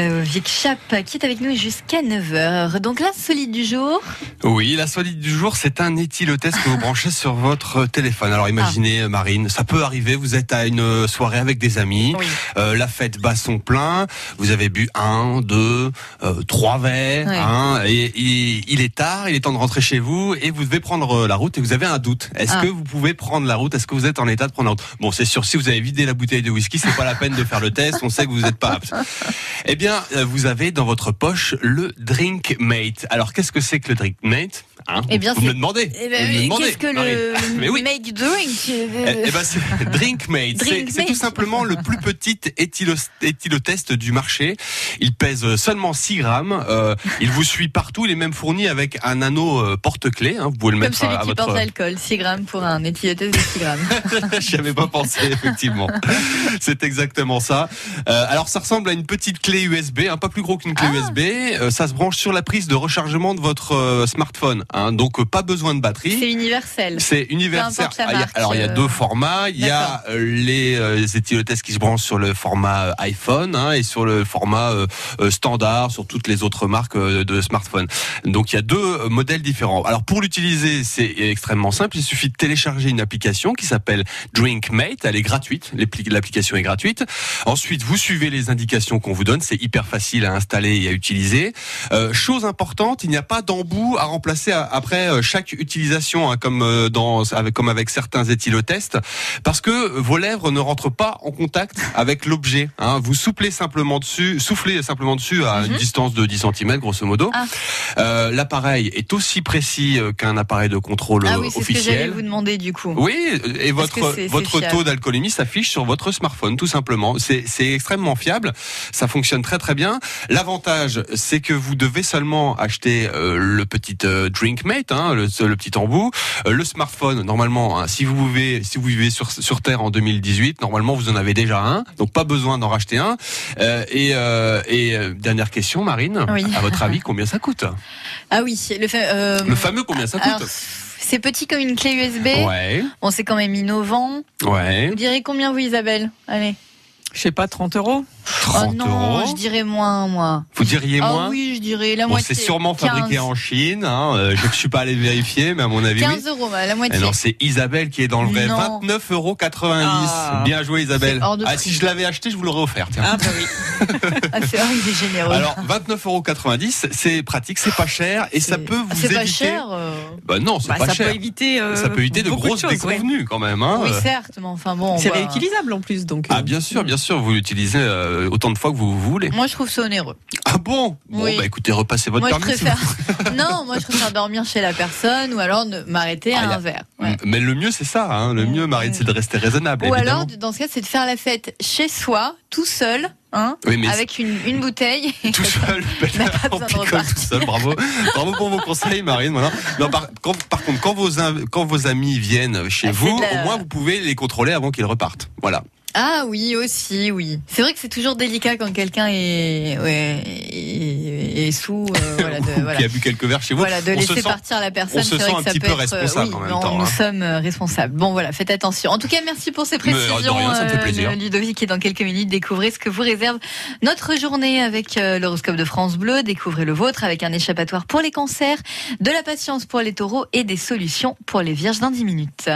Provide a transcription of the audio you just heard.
Vic Chap qui est avec nous jusqu'à 9h. Donc la solide du jour. Oui, la solide du jour, c'est un éthylotest que vous branchez sur votre téléphone. Alors imaginez, Marine, ça peut arriver, vous êtes à une soirée avec des amis, Oui. euh, la fête bat son plein, vous avez bu un, deux, euh, trois verres, Ouais. hein, et, et il est tard, il est temps de rentrer chez vous, et vous devez prendre la route, et vous avez un doute. Est-ce Ah. que vous pouvez prendre la route? Est-ce que vous êtes en état de prendre la route? Bon, c'est sûr, si vous avez vidé la bouteille de whisky, c'est pas la peine de faire le test, on sait que vous n'êtes pas apte. Eh bien, euh, vous avez dans votre poche le Drink Mate. Alors, qu'est-ce que c'est que le Drink Mate hein Eh bien, Vous me le demandez. Eh ben, Qu'est-ce que le Mais oui. make drink Eh, eh ben, c'est Drinkmate. Drinkmate. C'est tout simplement le plus petit éthylo, éthylotest du marché. Il pèse seulement 6 grammes. Euh, il vous suit partout. Il est même fourni avec un anneau euh, porte-clés. hein. Vous pouvez le Comme mettre celui à, à qui votre. porte l'alcool, 6 grammes pour un éthylotest de 6 grammes. J'y avais pas pensé, effectivement. C'est exactement ça. Euh, alors, ça ressemble à une petite clé USB, un pas plus gros qu'une clé Ah. USB. Euh, ça se branche sur la prise de rechargement de votre euh, smartphone. Hein. Donc, euh, pas besoin de batterie. C'est universel. C'est universel. Ah, marque, alors il y a euh, deux formats. Il y a euh, les euh, éthylotests qui se branchent sur le format euh, iPhone hein, et sur le format euh, euh, standard sur toutes les autres marques euh, de smartphones. Donc il y a deux euh, modèles différents. Alors pour l'utiliser, c'est extrêmement simple. Il suffit de télécharger une application qui s'appelle DrinkMate. Elle est gratuite. L'appli- L'application est gratuite. Ensuite, vous suivez les indications qu'on vous donne. C'est hyper facile à installer et à utiliser. Euh, chose importante, il n'y a pas d'embout à remplacer à- après euh, chaque utilisation, hein, comme euh, dans avec comme avec certains éthylotests, parce que vos lèvres ne rentrent pas en contact avec l'objet. hein. Vous soufflez simplement dessus, soufflez simplement dessus à une Mhm. distance de 10 cm grosso modo. Ah. Euh, L'appareil est aussi précis qu'un appareil de contrôle Ah oui, c'est ce que j'allais officiel. vous demander du coup. Oui, et votre votre taux d'alcoolémie s'affiche sur votre smartphone, tout simplement. C'est c'est extrêmement fiable, ça fonctionne très très bien. L'avantage, c'est que vous devez seulement acheter euh, le petit euh, Hein, le, le petit embout, Euh, le smartphone. Normalement, hein, si vous vivez si vous vivez sur sur Terre en 2018, normalement vous en avez déjà un, donc pas besoin d'en racheter un. Euh, et euh, et euh, dernière question, Marine, Oui. à votre avis, combien ça coûte? Ah oui, le, fa- euh, Le fameux combien ça coûte? alors, c'est petit comme une clé USB. Ouais, Bon, c'est quand même innovant. ouais. Vous direz combien vous, Isabelle? Allez. Je sais pas, 30 euros 30 oh non, euros. je dirais moins, moi. Vous diriez Ah moins oui, je dirais la Bon, moitié. c'est sûrement 15. fabriqué en Chine. Hein. euh, je ne suis pas allé vérifier, mais à mon avis, 15 oui. euros, bah, la moitié. non, c'est Isabelle qui est dans le vrai. Non. 29,90 euros. Ah. Bien joué, Isabelle. C'est hors de Ah, si je l'avais acheté, je vous l'aurais offert. Tiens. Ah bah oui. Ah, c'est vrai, il est généreux. Alors, 29,90 euros, c'est pratique, c'est pas cher, et ça C'est- peut vous C'est éviter. pas cher. euh, Bah non, c'est Bah, pas ça cher. peut éviter euh, ça peut éviter de beaucoup grosses choses, ouais. déconvenues quand même. Hein. Oui, certes, mais enfin bon. on C'est va- réutilisable en plus donc. Ah bien sûr, bien sûr, vous l'utilisez euh, autant de fois que vous voulez. Moi, je trouve ça onéreux. Ah bon? Bon, Oui. bah écoutez, repassez votre Moi, je permis. préfère. non, moi, je préfère dormir chez la personne ou alors m'arrêter Ah, à a- un verre. Ouais. Mais le mieux, c'est ça. Hein. Le mieux, Marine, c'est de rester raisonnable. Ou évidemment. alors, dans ce cas, c'est de faire la fête chez soi, tout seul, hein, Oui, mais avec une, une bouteille. tout seul, pas on picole tout seul. Bravo, bravo pour vos conseils, Marine. Voilà. Non, par, quand- par contre, quand vos inv- quand vos amis viennent chez Ah, c'est vous, la- au moins vous pouvez les contrôler avant qu'ils repartent. Voilà. Ah oui, aussi, oui. C'est vrai que c'est toujours délicat quand quelqu'un est, ouais, est, est sous, euh, voilà, de, Ou voilà. qui a bu quelques verres chez vous. Voilà, de on se laisser sent- partir la personne. on se c'est vrai sent que un ça petit peut peu être, responsable oui, en même non, temps, Nous hein. sommes euh, responsables. Bon, voilà, faites attention. En tout cas, merci pour ces Mais, euh, de précisions, rien, ça me fait plaisir. Ludovic. Et dans quelques minutes, découvrez ce que vous réserve notre journée avec euh, l'horoscope de France Bleu. Découvrez le vôtre avec un échappatoire pour les cancers, de la patience pour les taureaux et des solutions pour les vierges dans 10 minutes.